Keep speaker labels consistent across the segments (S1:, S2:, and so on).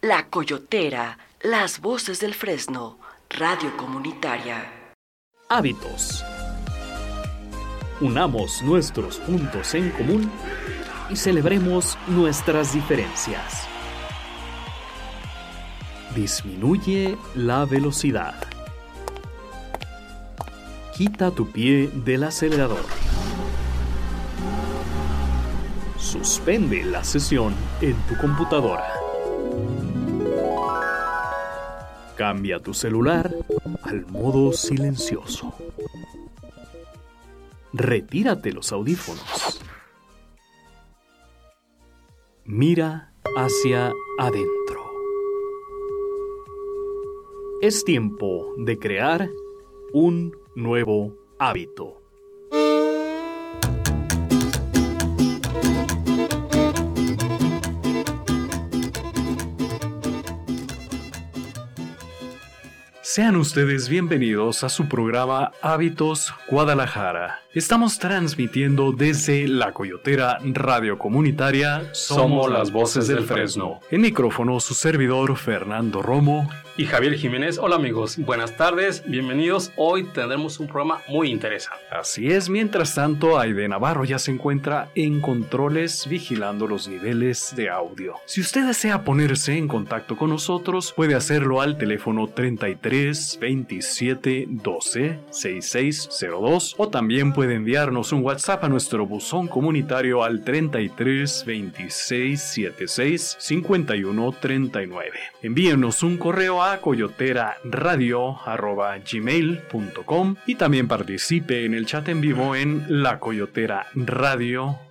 S1: La Coyotera, las voces del Fresno, radio comunitaria.
S2: Hábitos. Unamos nuestros puntos en común y celebremos nuestras diferencias. Disminuye la velocidad. Quita tu pie del acelerador. Suspende la sesión en tu computadora. Cambia tu celular al modo silencioso. Retírate los audífonos. Mira hacia adentro. Es tiempo de crear un nuevo hábito. Sean ustedes bienvenidos a su programa Hábitos Guadalajara. Estamos transmitiendo desde la Coyotera Radio Comunitaria
S3: Somos las Voces del Fresno.
S2: En micrófono su servidor Fernando Romo
S3: y Javier Jiménez. Hola amigos, buenas tardes, bienvenidos. Hoy tendremos un programa muy interesante.
S2: Así es, mientras tanto, Aide Navarro ya se encuentra en controles vigilando los niveles de audio. Si usted desea ponerse en contacto con nosotros, puede hacerlo al teléfono 33 27 12 6602 o también puede enviarnos un WhatsApp a nuestro buzón comunitario al 33 26 76 51 39. Envíenos un correo a coyoteraradio.gmail.com y también participe en el chat en vivo en La Coyotera Radio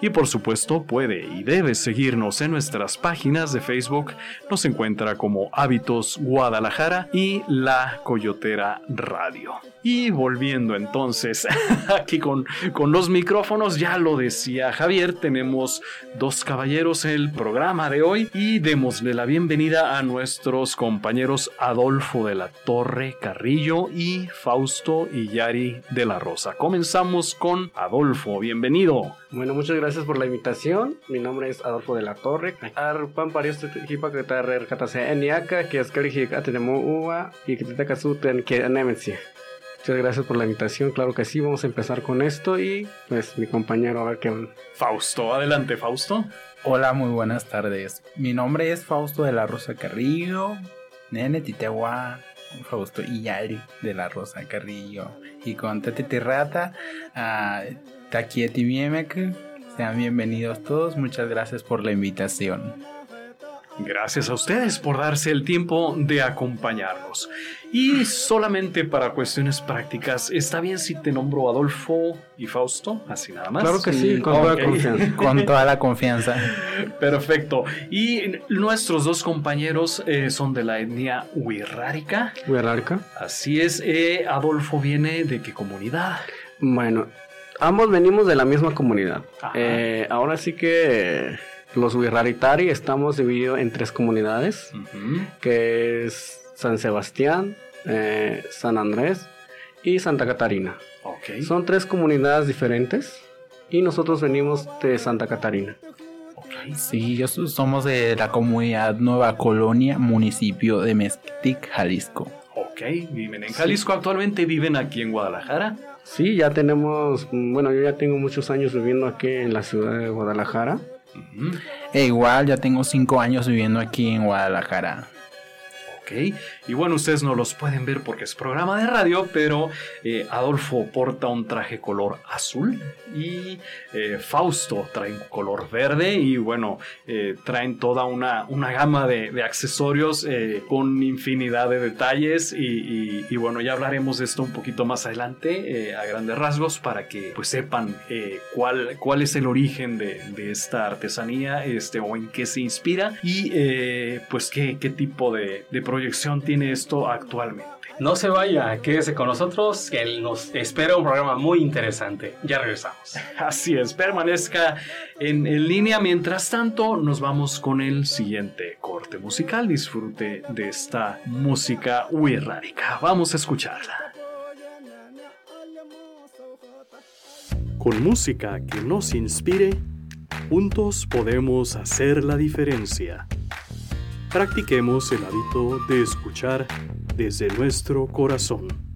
S2: y por supuesto puede y debe seguirnos en nuestras páginas de Facebook. Nos encuentra como Hábitos Guadalajara y La Coyotera Radio. Y volviendo entonces aquí con, con los micrófonos, ya lo decía Javier, tenemos dos caballeros en el programa de hoy y démosle la bienvenida a nuestros compañeros Adolfo de la Torre Carrillo y Fausto Yari de la Rosa. Comenzamos con Adolfo, bienvenido.
S4: Bueno, muchas gracias por la invitación. Mi nombre es Adolfo de la Torre. Arpan parios equipa que está recatase eniaca, que es que tenemos uva y que te casuten que anemencia. Muchas gracias por la invitación. Claro que sí, vamos a empezar con esto y pues mi compañero a ver qué.
S2: Fausto, adelante, Fausto.
S5: Hola, muy buenas tardes. Mi nombre es Fausto de la Rosa Carrillo, Nene Titewa, Fausto Iyari de la Rosa Carrillo. Y con Tete Rata, uh, Takieti Miemek. Sean bienvenidos todos, muchas gracias por la invitación.
S2: Gracias a ustedes por darse el tiempo de acompañarnos. Y solamente para cuestiones prácticas, ¿está bien si te nombro Adolfo y Fausto? Así nada más.
S4: Claro que sí, con toda la confianza.
S5: con toda la confianza.
S2: Perfecto. Y nuestros dos compañeros eh, son de la etnia Huirrárica.
S4: Huirrárica.
S2: Así es. Eh, Adolfo viene de qué comunidad?
S4: Bueno, ambos venimos de la misma comunidad. Eh, ahora sí que los Wirraritari estamos divididos en tres comunidades, que es San Sebastián, eh, San Andrés y Santa Catarina. Son tres comunidades diferentes y nosotros venimos de Santa Catarina.
S5: Sí, somos de la comunidad Nueva Colonia, municipio de Mezquitic, Jalisco.
S2: Ok, viven en Jalisco, actualmente viven aquí en Guadalajara.
S4: Sí, ya tenemos, bueno, yo ya tengo muchos años viviendo aquí en la ciudad de Guadalajara.
S5: E igual, ya tengo cinco años viviendo aquí en Guadalajara.
S2: Y bueno, ustedes no los pueden ver porque es programa de radio, pero eh, Adolfo porta un traje color azul y eh, Fausto trae color verde y bueno, eh, traen toda una, una gama de, accesorios con infinidad de detalles y, bueno, ya hablaremos de esto un poquito más adelante a grandes rasgos para que pues sepan cuál, cuál es el origen de, esta artesanía este, o en qué se inspira y pues qué, qué tipo de, de proyección tiene esto actualmente.
S3: No se vaya, quédese con nosotros, que nos espera un programa muy interesante. Ya regresamos.
S2: Así es, permanezca en, línea. Mientras tanto, nos vamos con el siguiente corte musical. Disfrute de esta música radical. Vamos a escucharla. Con música que nos inspire, juntos podemos hacer la diferencia. Practiquemos el hábito de escuchar desde nuestro corazón.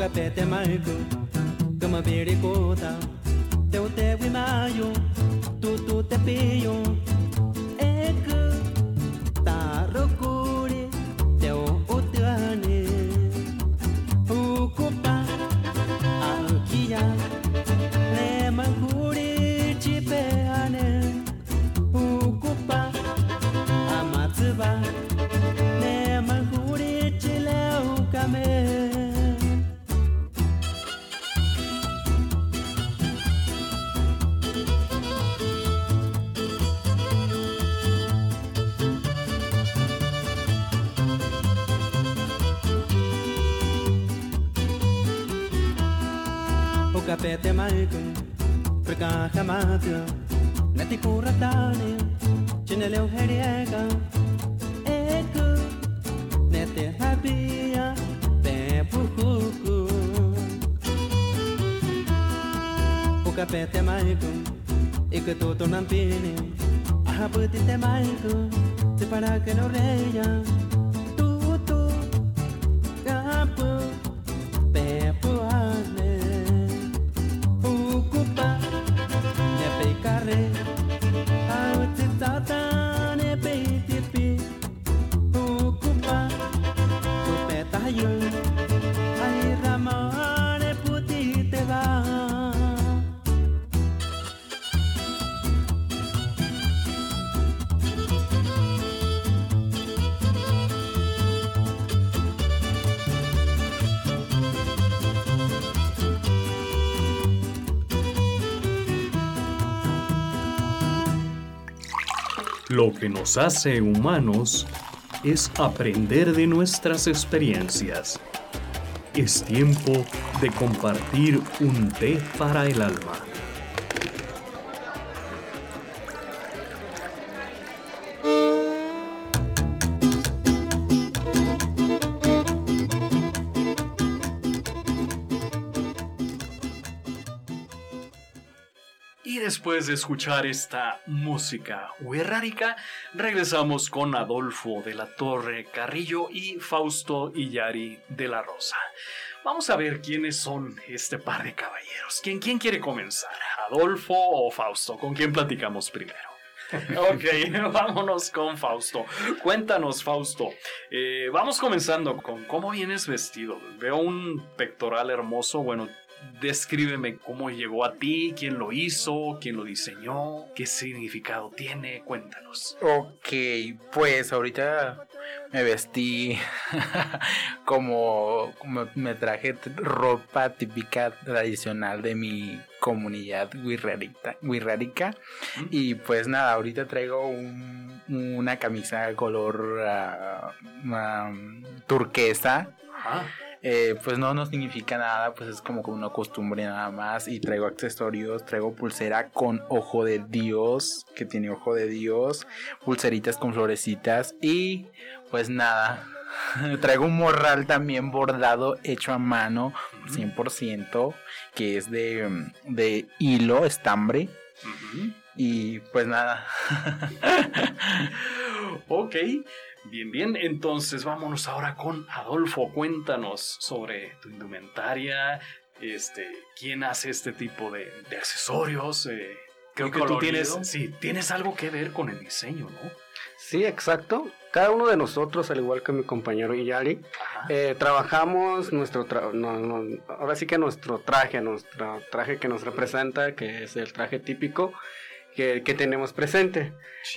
S6: O capeta é mais do que uma berecota, teu teu e maio, tu tu te peio.
S2: Lo que nos hace humanos es aprender de nuestras experiencias. Es tiempo de compartir un té para el alma. Después de escuchar esta música huerrárica, regresamos con Adolfo de la Torre Carrillo y Fausto Illari de la Rosa. Vamos a ver quiénes son este par de caballeros. ¿Quién, quién quiere comenzar? ¿Adolfo o Fausto? ¿Con quién platicamos primero? ok, vámonos con Fausto. Cuéntanos, Fausto. Eh, vamos comenzando con cómo vienes vestido. Veo un pectoral hermoso. Bueno, descríbeme cómo llegó a ti, quién lo hizo, quién lo diseñó, qué significado tiene. Cuéntanos.
S5: Ok, pues ahorita me vestí como, como me traje ropa típica tradicional de mi comunidad guirrárica. y pues nada, ahorita traigo un- una camisa color ah, turquesa
S2: Ah,
S5: eh, pues no, no significa nada, pues es como una costumbre nada más. Y traigo accesorios, traigo pulsera con ojo de Dios, que tiene ojo de Dios, pulseritas con florecitas y pues nada. Traigo un morral también bordado, hecho a mano, 100%, que es de, de hilo, estambre. Y pues nada.
S2: ok, bien, bien. Entonces vámonos ahora con Adolfo. Cuéntanos sobre tu indumentaria. Este, ¿quién hace este tipo de, accesorios? Eh, creo que tú tienes, sí, tienes algo que ver con el diseño, ¿no?
S4: Sí, exacto. Cada uno de nosotros, al igual que mi compañero Iyari, eh, trabajamos nuestro ahora sí que nuestro traje, nuestro traje que nos representa, que es el traje típico que, tenemos presente.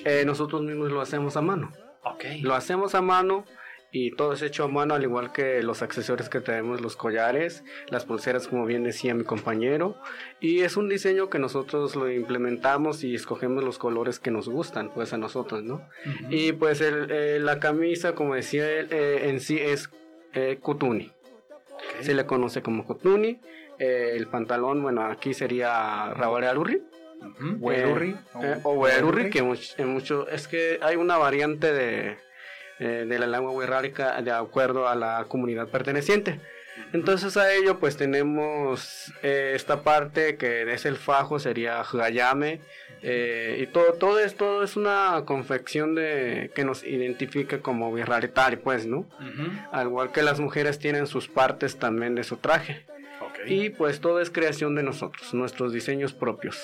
S4: Eh, nosotros mismos lo hacemos a mano.
S2: Okay.
S4: Lo hacemos a mano y todo es hecho a mano, al igual que los accesorios que tenemos, los collares, las pulseras, como bien decía mi compañero. Y es un diseño que nosotros lo implementamos y escogemos los colores que nos gustan, pues a nosotros, ¿no? Y pues el, la camisa, como decía él, eh, en sí es eh, kutuni. Se le conoce como kutuni. Eh, el pantalón, bueno, aquí sería rabare o werurri, que en mucho, es que hay una variante de eh, de la lengua wixárika de acuerdo a la comunidad perteneciente. Entonces a ello pues tenemos eh, esta parte que es el fajo, sería Hayame, eh, y todo, todo esto es una confección de, que nos identifica como birraritari pues, ¿no? Al igual que las mujeres tienen sus partes también de su traje. Y pues todo es creación de nosotros, nuestros diseños propios.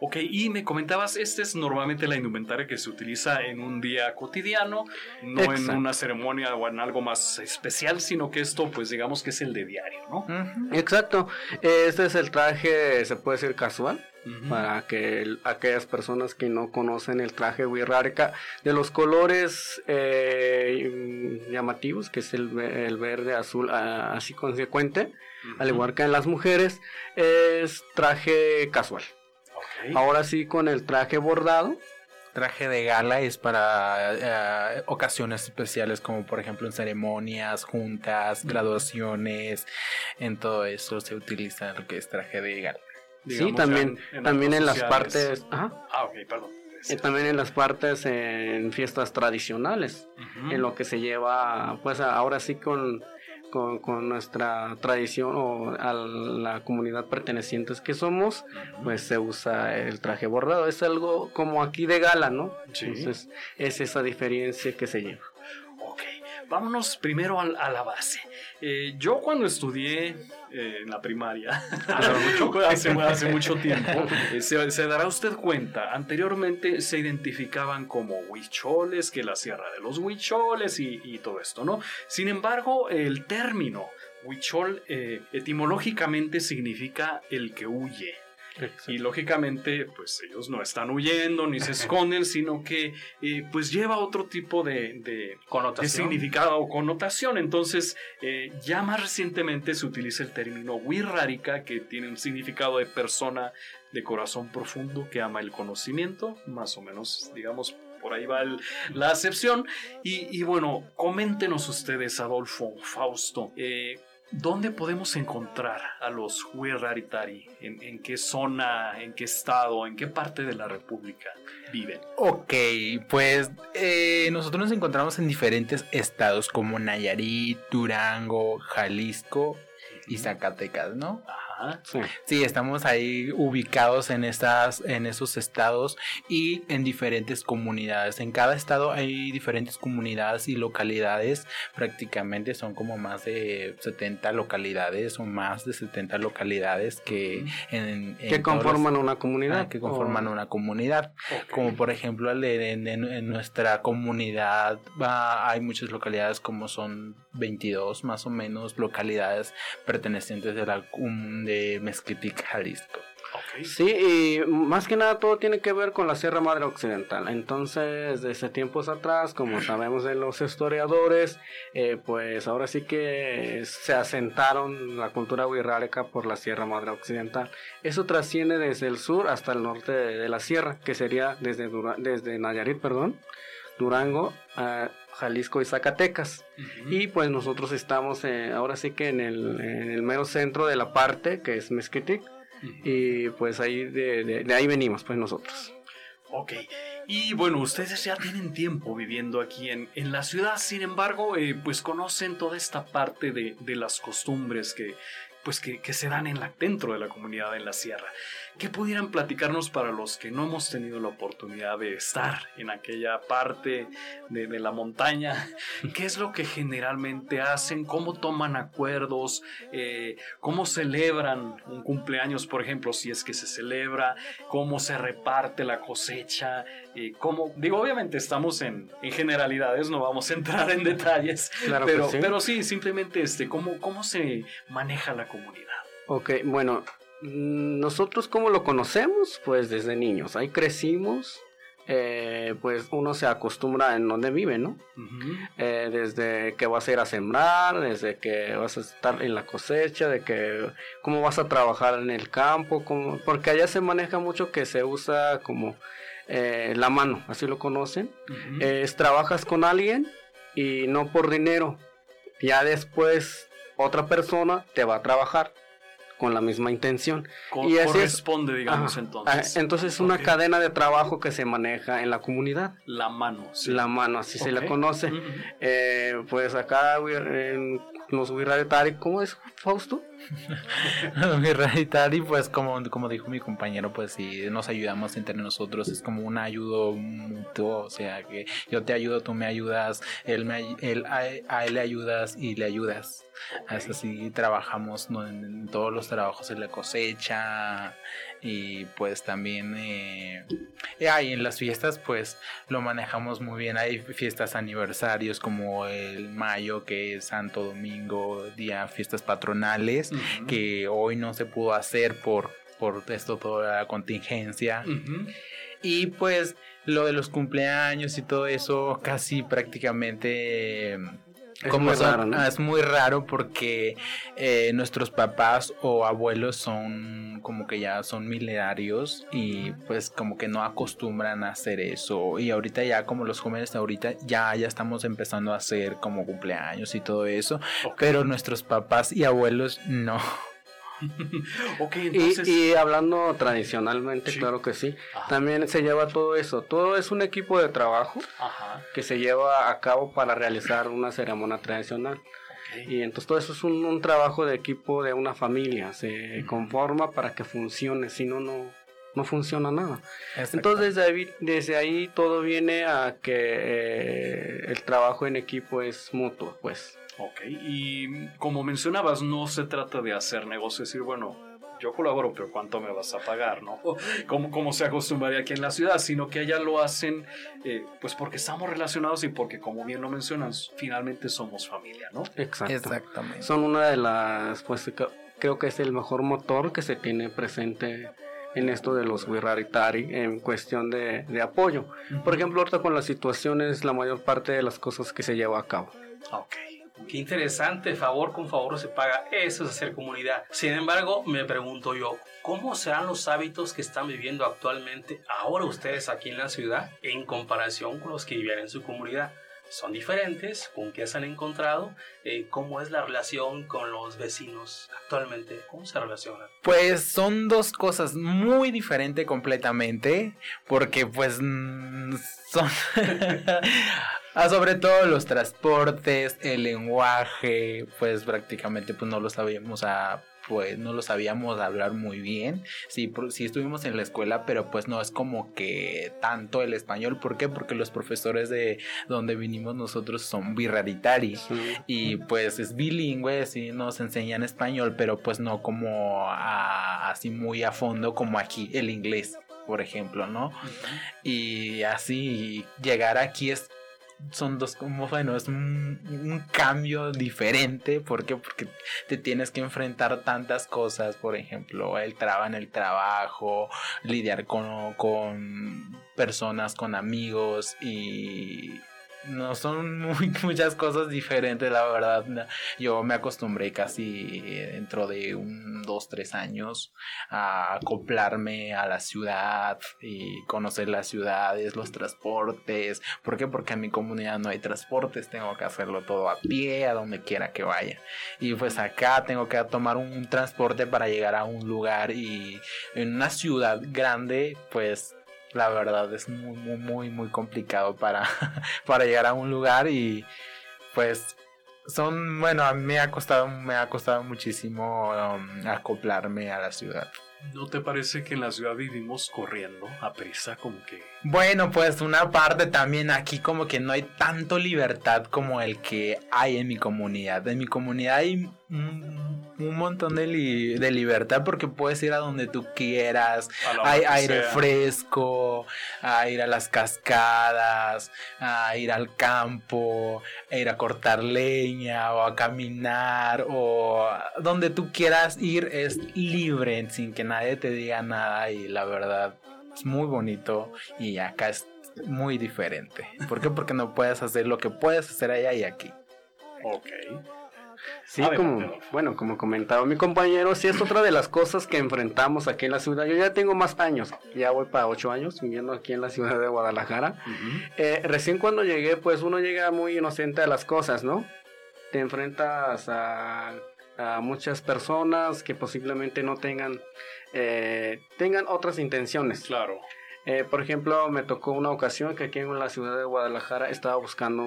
S2: Ok, y me comentabas, esta es normalmente la indumentaria que se utiliza en un día cotidiano, no en una ceremonia o en algo más especial, sino que esto, pues digamos que es el de diario, ¿no?
S4: Exacto, este es el traje, se puede decir casual, para que aquellas personas que no conocen el traje Wirrarca, de los colores eh, llamativos, que es el, verde, azul, así consecuente, al igual que en las mujeres, es traje casual. Ahora sí con el traje bordado.
S5: Traje de gala es para eh, ocasiones especiales como por ejemplo en ceremonias, juntas, graduaciones, en todo eso se utiliza lo que es traje de gala.
S4: sí, también, en, también en las partes...
S2: Ah, ok, perdón.
S4: Eh, también en las partes en fiestas tradicionales, en lo que se lleva, pues ahora sí con con, nuestra tradición o a la comunidad pertenecientes que somos, pues se usa el traje bordado. Es algo como aquí de gala, ¿no? Entonces es esa diferencia que se lleva.
S2: Vámonos primero a, la base. Eh, yo cuando estudié eh, en la primaria, hace, hace, mucho tiempo, eh, se, dará usted cuenta, anteriormente se identificaban como huicholes, que la sierra de los huicholes y, y todo esto, ¿no? Sin embargo, el término huichol etimológicamente significa el que huye. Y lógicamente, pues ellos no están huyendo ni se esconden, sino que eh, pues lleva otro tipo de, significado o connotación. Entonces, eh, ya más recientemente se utiliza el término wirrárica, que tiene un significado de persona de corazón profundo que ama el conocimiento, más o menos, digamos, por ahí va la acepción. Y, bueno, coméntenos ustedes, Adolfo, Fausto, eh, ¿Dónde podemos encontrar a los Huiraritari? ¿En, ¿En, qué zona, en qué estado, en qué parte de la República viven?
S5: Ok, pues eh, nosotros nos encontramos en diferentes estados como Nayarit, Durango, Jalisco y Zacatecas, ¿no? Sí. estamos ahí ubicados en estas, en esos estados y en diferentes comunidades. En cada estado hay diferentes comunidades y localidades. Prácticamente son como más de 70 localidades o más de 70 localidades que
S4: que conforman una comunidad.
S5: Ah, que conforman una comunidad. Como por ejemplo en, nuestra comunidad hay muchas localidades como son 22 más o menos localidades pertenecientes de la de Mezquitic, Jalisco.
S4: Sí, y más que nada todo tiene que ver con la Sierra Madre Occidental. Entonces, desde tiempos atrás, como sabemos de los historiadores, eh, pues ahora sí que se asentaron la cultura wixárika por la Sierra Madre Occidental. Eso trasciende desde el sur hasta el norte de, la sierra, que sería desde, desde Nayarit, perdón, Durango, Jalisco y Zacatecas. Y pues nosotros estamos eh, ahora sí que en el, en el, mero centro de la parte que es Mezquitic. Y pues ahí de, de, ahí venimos pues nosotros.
S2: Ok, y bueno, ustedes ya tienen tiempo viviendo aquí en, en la ciudad, sin embargo, eh, pues conocen toda esta parte de, de las costumbres que, pues que, que, se dan en la, dentro de la comunidad en la sierra. ¿Qué pudieran platicarnos para los que no hemos tenido la oportunidad de estar en aquella parte de, de la montaña? ¿Qué es lo que generalmente hacen? ¿Cómo toman acuerdos? Eh, ¿Cómo celebran un cumpleaños, por ejemplo, si es que se celebra? ¿Cómo se reparte la cosecha? Eh, ¿cómo? Digo, obviamente estamos en, en, generalidades, no vamos a entrar en detalles, claro pero, sí. pero sí, simplemente este, ¿cómo, ¿cómo se maneja la comunidad?
S4: Ok, bueno, nosotros como lo conocemos, pues desde niños, ahí crecimos, eh, pues uno se acostumbra en donde vive, ¿no? eh, desde que vas a ir a sembrar, desde que vas a estar en la cosecha, de que cómo vas a trabajar en el campo, como, porque allá se maneja mucho que se usa como eh, la mano, así lo conocen. es trabajas con alguien y no por dinero, ya después otra persona te va a trabajar con la misma intención.
S2: y así corresponde, digamos, entonces.
S4: Ah, entonces es una cadena de trabajo que se maneja en la comunidad.
S2: La mano.
S4: La mano, así se le conoce. eh, pues acá en los Wirraretari, ¿cómo es, Fausto?
S5: Wirraretari, pues como, como dijo mi compañero, pues si nos ayudamos entre nosotros, es como un ayudo mutuo, o sea, que yo te ayudo, tú me ayudas, él, me, él a, él le ayudas y le ayudas. Así trabajamos en, todos los trabajos de la cosecha y pues también eh, en las fiestas pues lo manejamos muy bien. Hay fiestas aniversarios como el mayo que es Santo Domingo, día fiestas patronales que hoy no se pudo hacer por, por esto toda la contingencia. Y pues lo de los cumpleaños y todo eso casi prácticamente es como muy raro, ¿no? es muy raro porque eh, nuestros papás o abuelos son como que ya son milenarios y pues como que no acostumbran a hacer eso. Y ahorita ya como los jóvenes ahorita ya ya estamos empezando a hacer como cumpleaños y todo eso. Pero nuestros papás y abuelos no
S4: y, hablando tradicionalmente, claro que sí, también se lleva todo eso. Todo es un equipo de trabajo que se lleva a cabo para realizar una ceremonia tradicional. Y entonces todo eso es un, trabajo de equipo de una familia, se conforma para que funcione, si no, no funciona nada. Entonces desde ahí, desde ahí todo viene a que eh, el trabajo en equipo es mutuo, pues.
S2: Ok, y como mencionabas, no se trata de hacer negocio, decir, bueno, yo colaboro, pero ¿cuánto me vas a pagar? ¿no? Como, como se acostumbraría aquí en la ciudad, sino que allá lo hacen eh, pues porque estamos relacionados y porque, como bien lo mencionan, finalmente somos familia, ¿no?
S4: Exacto. Exactamente. Son una de las, pues creo que es el mejor motor que se tiene presente en esto de los Wirraritari en cuestión de, de apoyo. Por ejemplo, ahorita con las situaciones, la mayor parte de las cosas que se lleva a cabo.
S3: Ok. Qué interesante, favor con favor se paga. Eso es hacer comunidad. Sin embargo, me pregunto yo, ¿cómo serán los hábitos que están viviendo actualmente ahora ustedes aquí en la ciudad en comparación con los que vivían en su comunidad? son diferentes, con qué se han encontrado, eh, cómo es la relación con los vecinos actualmente, cómo se relacionan.
S5: Pues son dos cosas muy diferentes completamente, porque pues mm, son Ah, sobre todo los transportes, el lenguaje, pues prácticamente pues no lo sabíamos a pues no lo sabíamos hablar muy bien. Sí, sí estuvimos en la escuela, pero pues no es como que tanto el español. ¿Por qué? Porque los profesores de donde vinimos nosotros son birraritari y pues es bilingüe, sí nos enseñan español, pero pues no como así muy a fondo como aquí el inglés por ejemplo, ¿no? Y así llegar aquí es son dos como bueno es un, cambio diferente ¿por qué? porque te tienes que enfrentar tantas cosas por ejemplo el trabajo en el trabajo lidiar con, con personas con amigos y no son muchas cosas diferentes, la verdad. Yo me acostumbré casi dentro de un dos, tres años a acoplarme a la ciudad y conocer las ciudades, los transportes. ¿Por qué? Porque en mi comunidad no hay transportes, tengo que hacerlo todo a pie, a donde quiera que vaya. Y pues acá tengo que tomar un transporte para llegar a un lugar y en una ciudad grande, pues la verdad es muy, muy, muy, muy complicado para, para llegar a un lugar y pues son, bueno, a mí me ha costado, me ha costado muchísimo um, acoplarme a la ciudad.
S2: ¿No te parece que en la ciudad vivimos corriendo a prisa como que...
S5: Bueno, pues una parte también aquí como que no hay tanto libertad como el que hay en mi comunidad. En mi comunidad hay un, montón de, de, libertad porque puedes ir a donde tú quieras. Hay aire fresco, a ir a las cascadas, a ir al campo, a ir a cortar leña o a caminar o donde tú quieras ir es libre sin que nadie te diga nada y la verdad es muy bonito y acá es muy diferente. ¿Por qué? Porque no puedes hacer lo que puedes hacer allá y aquí.
S2: Ok.
S4: Sí, como, bueno, como comentaba mi compañero, sí es otra de las cosas que enfrentamos aquí en la ciudad. Yo ya tengo más años, ya voy para ocho años viviendo aquí en la ciudad de Guadalajara. Eh, recién cuando llegué, pues uno llega muy inocente a las cosas, ¿no? Te enfrentas a, a muchas personas que posiblemente no tengan eh, tengan otras intenciones.
S2: Claro.
S4: Eh, por ejemplo, me tocó una ocasión que aquí en la ciudad de Guadalajara estaba buscando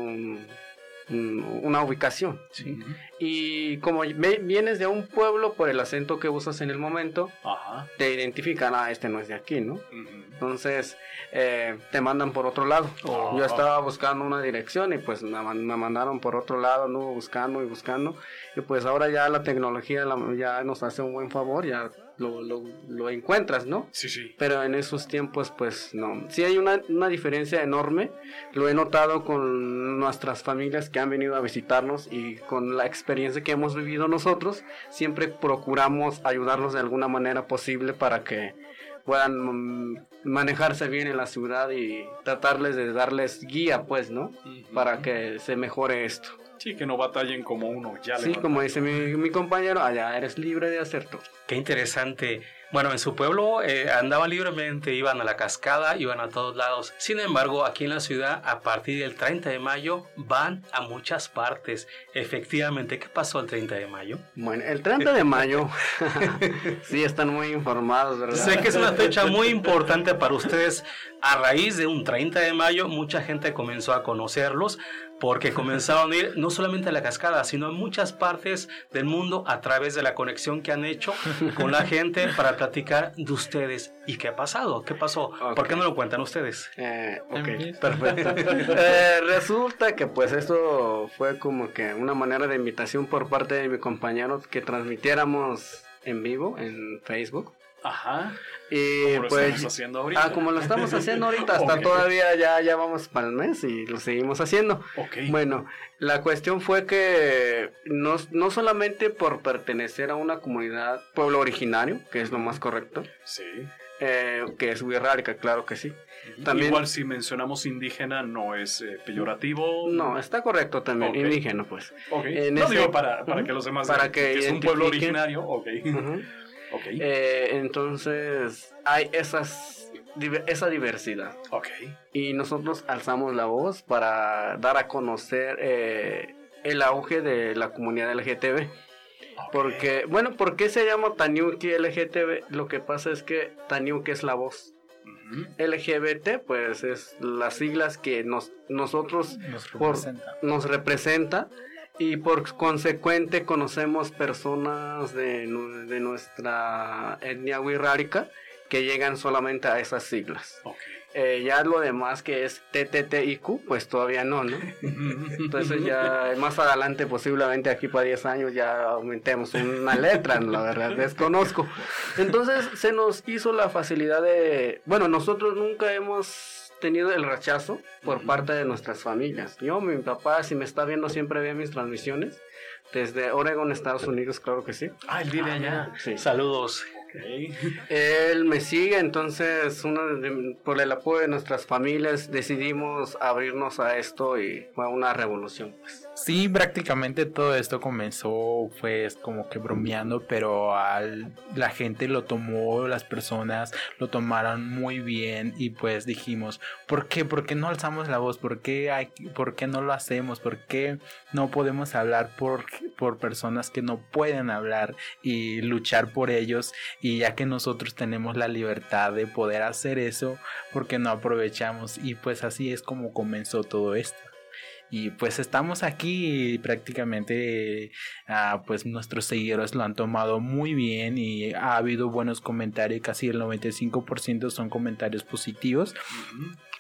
S4: una ubicación. Y como vienes de un pueblo por el acento que usas en el momento, te identifican, ah, este no es de aquí, ¿no? Entonces, eh, te mandan por otro lado. Oh. Yo estaba buscando una dirección y pues me, mandaron por otro lado, no buscando y buscando. Y pues ahora ya la tecnología ya nos hace un buen favor, ya lo, lo, lo, encuentras, ¿no?
S2: Sí, sí.
S4: Pero en esos tiempos, pues no. Sí hay una, una, diferencia enorme. Lo he notado con nuestras familias que han venido a visitarnos y con la experiencia que hemos vivido nosotros. Siempre procuramos ayudarlos de alguna manera posible para que puedan mm, manejarse bien en la ciudad y tratarles de darles guía, pues, ¿no? Para que se mejore esto.
S2: Sí, que no batallen como uno. Ya
S4: sí, como dice mi, mi compañero, allá eres libre de hacer todo.
S3: Qué interesante. Bueno, en su pueblo eh, andaban libremente, iban a la cascada, iban a todos lados. Sin embargo, aquí en la ciudad, a partir del 30 de mayo, van a muchas partes. Efectivamente, ¿qué pasó el 30 de mayo?
S4: Bueno, el 30 de mayo, sí, están muy informados, ¿verdad?
S3: Sé que es una fecha muy importante para ustedes. A raíz de un 30 de mayo, mucha gente comenzó a conocerlos porque comenzaron a ir no solamente a la cascada, sino a muchas partes del mundo a través de la conexión que han hecho con la gente para platicar de ustedes. ¿Y qué ha pasado? ¿Qué pasó? ¿Por qué no lo cuentan ustedes?
S4: Eh, ok, perfecto. Eh, resulta que pues esto fue como que una manera de invitación por parte de mi compañero que transmitiéramos en vivo en Facebook.
S2: Ajá.
S4: Y
S2: como
S4: pues,
S2: lo estamos haciendo ahorita.
S4: Ah, como lo estamos haciendo ahorita, hasta todavía ya, ya vamos para el mes y lo seguimos haciendo.
S2: Okay.
S4: Bueno, la cuestión fue que no, no solamente por pertenecer a una comunidad, pueblo originario, que es lo más correcto.
S2: Sí.
S4: Eh, que es Huirrárica, claro que sí.
S2: También, Igual si mencionamos indígena no es eh, peyorativo.
S4: No, está correcto también,
S2: Okay.
S4: indígena pues.
S2: Ok.
S4: En
S2: no
S4: ese-
S2: digo para, para
S4: Ujú.
S2: que los demás
S4: Para
S2: vean
S4: que
S2: es un pueblo originario. Ok.
S4: Ujú. Eh, entonces hay esas, esa diversidad. y nosotros alzamos la voz para dar a conocer eh, el auge de la comunidad LGTB. Porque, bueno, ¿por qué se llama Taniuki LGTB? Lo que pasa es que Taniuki es la voz. LGBT, pues es las siglas que nos, nosotros
S5: Nos
S4: por-
S5: representa.
S4: nos representa y por consecuente conocemos personas de, de nuestra etnia wixárika que llegan solamente a esas siglas. Eh, ya lo demás que es TTTIQ, pues todavía no, ¿no? Entonces ya más adelante, posiblemente aquí para 10 años, ya aumentemos una letra, la verdad, desconozco. Entonces se nos hizo la facilidad de, bueno, nosotros nunca hemos tenido el rechazo por parte de nuestras familias. Yo, mi papá, si me está viendo, siempre ve mis transmisiones. Desde Oregon, Estados Unidos, claro que sí.
S3: Ah, él vive
S2: Ah,
S3: allá.
S4: sí.
S3: Saludos.
S4: Él me sigue, entonces uno por el apoyo de nuestras familias decidimos abrirnos a esto y fue una revolución. Pues.
S5: Sí, prácticamente todo esto comenzó pues como que bromeando, pero al, la gente lo tomó, las personas lo tomaron muy bien y pues dijimos, ¿por qué? ¿Por qué no alzamos la voz? ¿Por qué, hay, ¿por qué no lo hacemos? ¿Por qué no podemos hablar por, por personas que no pueden hablar y luchar por ellos? Y ya que nosotros tenemos la libertad de poder hacer eso, ¿por qué no aprovechamos? Y pues así es como comenzó todo esto. Y pues estamos aquí y prácticamente ah, pues nuestros seguidores lo han tomado muy bien y ha habido buenos comentarios, casi el 95% son comentarios positivos.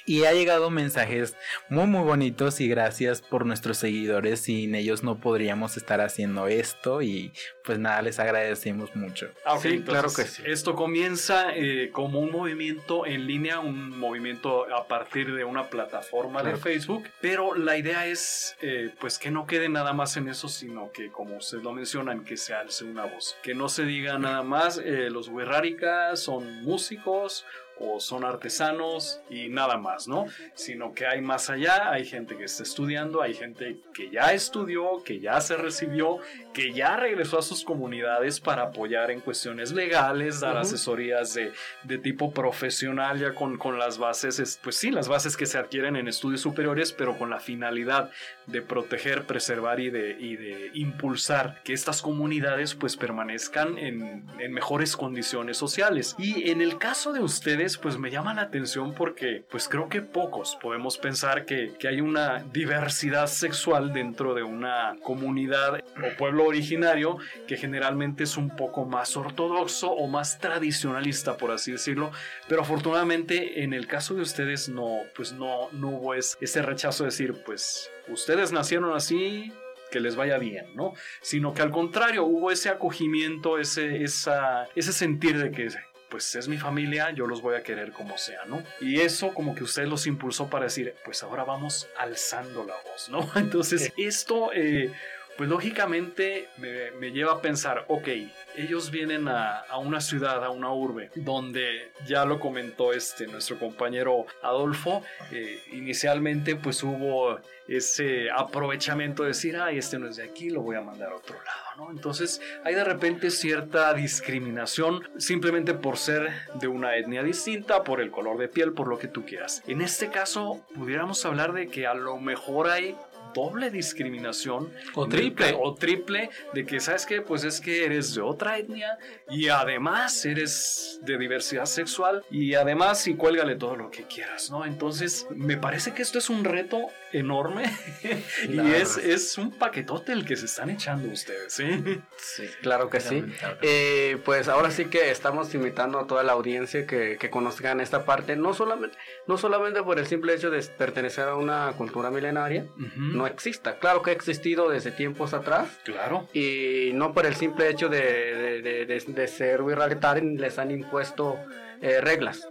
S5: Y ha llegado mensajes muy muy bonitos y gracias por nuestros seguidores. Sin ellos no podríamos estar haciendo esto y pues nada, les agradecemos mucho.
S2: Ah, sí, claro que sí. Esto comienza eh, como un movimiento en línea, un movimiento a partir de una plataforma de Facebook, pero la idea es eh, pues que no quede nada más en eso, sino que como ustedes lo mencionan, que se alce una voz, que no se diga nada más, eh, los Werráricas son músicos o son artesanos y nada más, ¿no? Sino que hay más allá, hay gente que está estudiando, hay gente que ya estudió, que ya se recibió, que ya regresó a sus comunidades para apoyar en cuestiones legales, dar asesorías de, de, tipo profesional ya con, con las bases, pues sí, las bases que se adquieren en estudios superiores, pero con la finalidad de proteger, preservar y de, y de impulsar que estas comunidades pues permanezcan en, en mejores condiciones sociales. Y en el caso de ustedes, pues me llama la atención porque pues creo que pocos podemos pensar que, que hay una diversidad sexual dentro de una comunidad o pueblo originario que generalmente es un poco más ortodoxo o más tradicionalista por así decirlo pero afortunadamente en el caso de ustedes no pues no, no hubo ese rechazo de decir pues ustedes nacieron así que les vaya bien, ¿no? Sino que al contrario, hubo ese acogimiento, ese, esa, ese sentir de que pues es mi familia, yo los voy a querer como sea, ¿no? Y eso como que usted los impulsó para decir, pues ahora vamos alzando la voz, ¿no? Entonces, esto, eh, pues lógicamente me, lleva a pensar, ok, ellos vienen a, una ciudad, a una urbe, donde ya lo comentó este, nuestro compañero Adolfo, eh, inicialmente pues hubo ese aprovechamiento de decir, ay, este no es de aquí, lo voy a mandar a otro lado, ¿no? Entonces hay de repente cierta discriminación simplemente por ser de una etnia distinta, por el color de piel, por lo que tú quieras. En este caso, pudiéramos hablar de que a lo mejor hay doble discriminación
S3: o triple.
S2: o triple de que sabes que pues es que eres de otra etnia y además eres de diversidad sexual y además y cuélgale todo lo que quieras no entonces me parece que esto es un reto enorme y es, es un paquetote el que se están echando ustedes ¿sí?
S4: sí claro que sí eh, pues ahora sí que estamos invitando a toda la audiencia que, que conozcan esta parte no solamente no solamente por el simple hecho de pertenecer a una cultura milenaria no exista. Claro que ha existido desde tiempos atrás.
S2: Claro.
S4: Y no por el simple hecho de, de, de, de ser les han impuesto eh, reglas.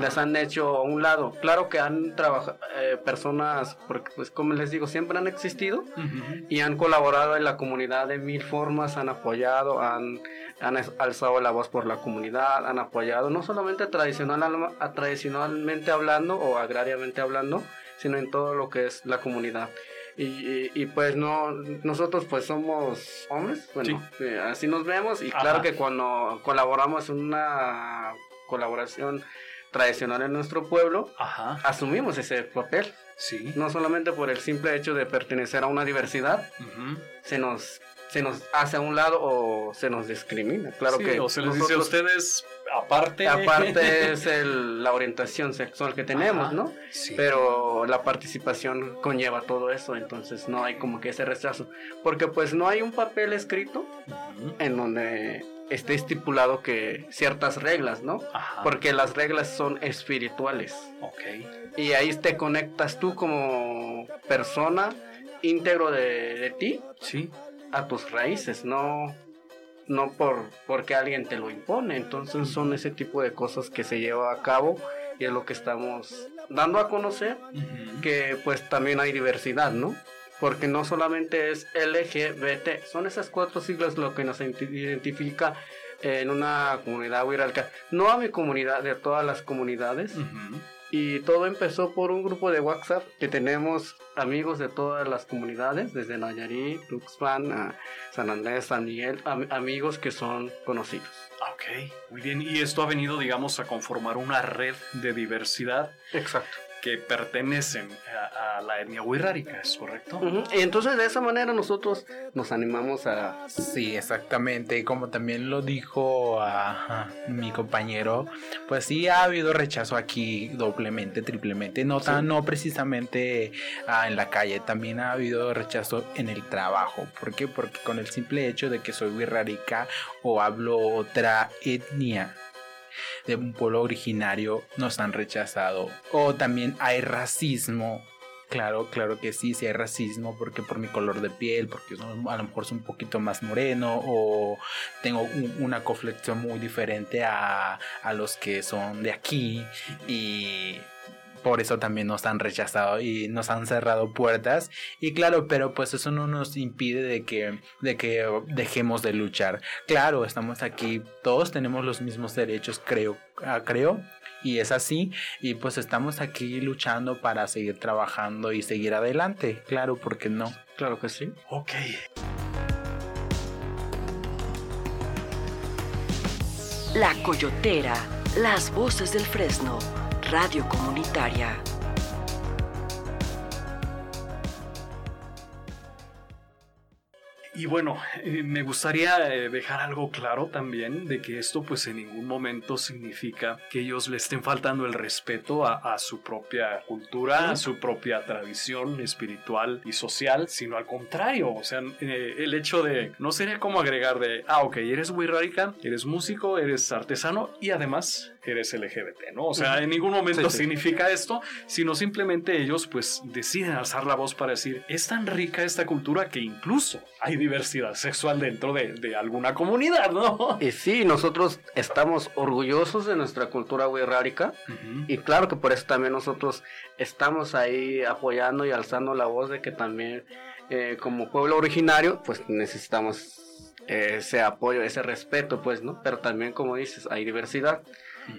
S4: Les han hecho a un lado. Claro que han trabajado eh, personas, porque pues como les digo, siempre han existido y han colaborado en la comunidad de mil formas, han apoyado, han, han alzado la voz por la comunidad, han apoyado no solamente tradicional, tradicionalmente hablando o agrariamente hablando, sino en todo lo que es la comunidad. Y, y, pues no, nosotros pues somos hombres, bueno, eh, así nos vemos y claro que cuando colaboramos en una colaboración tradicional en nuestro pueblo, asumimos ese papel.
S2: Sí.
S4: No solamente por el simple hecho de pertenecer a una diversidad, se nos se nos hace a un lado o se nos discrimina. Claro que
S2: o se les dice a ustedes aparte.
S4: Aparte es la orientación sexual que tenemos, ¿no? Pero la participación conlleva todo eso, entonces no hay como que ese rechazo. Porque pues no hay un papel escrito en donde esté estipulado que ciertas reglas, ¿no? Porque las reglas son espirituales.
S2: Ok.
S4: Y ahí te conectas tú como persona íntegro de, de ti.
S2: Sí
S4: a tus raíces, no, no por porque alguien te lo impone. Entonces son ese tipo de cosas que se lleva a cabo y es lo que estamos dando a conocer, que pues también hay diversidad, ¿no? Porque no solamente es LGBT, son esas cuatro siglas lo que nos identifica en una comunidad huiralca. No a mi comunidad, de todas las comunidades. Y todo empezó por un grupo de WhatsApp que tenemos amigos de todas las comunidades, desde Nayarit, Tuxpan, San Andrés, San Miguel, amigos que son conocidos.
S2: Ok, muy bien. Y esto ha venido, digamos, a conformar una red de diversidad.
S4: Exacto
S2: que pertenecen a, la etnia wixárika, ¿es correcto?
S4: Y entonces de esa manera nosotros nos animamos a...
S5: Sí, exactamente. Y como también lo dijo a, mi compañero, pues sí ha habido rechazo aquí doblemente, triplemente. No, tan, no precisamente ah, en la calle, también ha habido rechazo en el trabajo. ¿Por qué? Porque con el simple hecho de que soy wixárika o hablo otra etnia de un pueblo originario nos han rechazado. O también hay racismo. Claro, claro que sí, sí hay racismo porque por mi color de piel, porque a lo mejor soy un poquito más moreno o tengo una conflexión muy diferente a, a los que son de aquí y por eso también nos han rechazado y nos han cerrado puertas. Y claro, pero pues eso no nos impide de que, de que dejemos de luchar. Claro, estamos aquí, todos tenemos los mismos derechos, creo, ah, creo. Y es así, y pues estamos aquí luchando para seguir trabajando y seguir adelante. Claro, porque no?
S4: Claro que sí.
S2: Ok.
S1: La Coyotera, las voces del Fresno. Radio Comunitaria.
S2: Y bueno, eh, me gustaría eh, dejar algo claro también de que esto pues en ningún momento significa que ellos le estén faltando el respeto a, su propia cultura, a su propia tradición espiritual y social, sino al contrario, o sea, eh, el hecho de, no sería como agregar de, ah, ok, eres radical, eres músico, eres artesano y además eres LGBT, ¿no? O sea, en ningún momento significa esto, sino simplemente ellos pues deciden alzar la voz para decir, es tan rica esta cultura que incluso hay diversidad sexual dentro de, alguna comunidad, ¿no?
S4: Y sí, nosotros estamos orgullosos de nuestra cultura wixárika y claro que por eso también nosotros estamos ahí apoyando y alzando la voz de que también eh, como pueblo originario pues necesitamos ese apoyo, ese respeto, pues, ¿no? Pero también, como dices, hay diversidad.